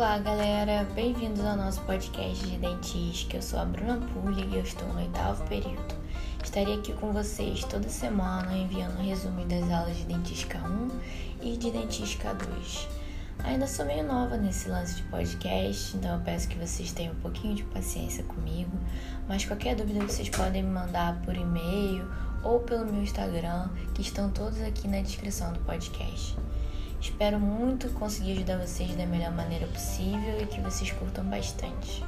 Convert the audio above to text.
Olá, galera! Bem-vindos ao nosso podcast de dentística. Eu sou a Bruna Pulli e eu estou no oitavo período. Estarei aqui com vocês toda semana enviando um resumo das aulas de dentística 1 e de dentística 2. Ainda sou meio nova nesse lance de podcast, então eu peço que vocês tenham um pouquinho de paciência comigo. Mas qualquer dúvida vocês podem me mandar por e-mail ou pelo meu Instagram, que estão todos aqui na descrição do podcast. Espero muito conseguir ajudar vocês da melhor maneira possível e que vocês curtam bastante.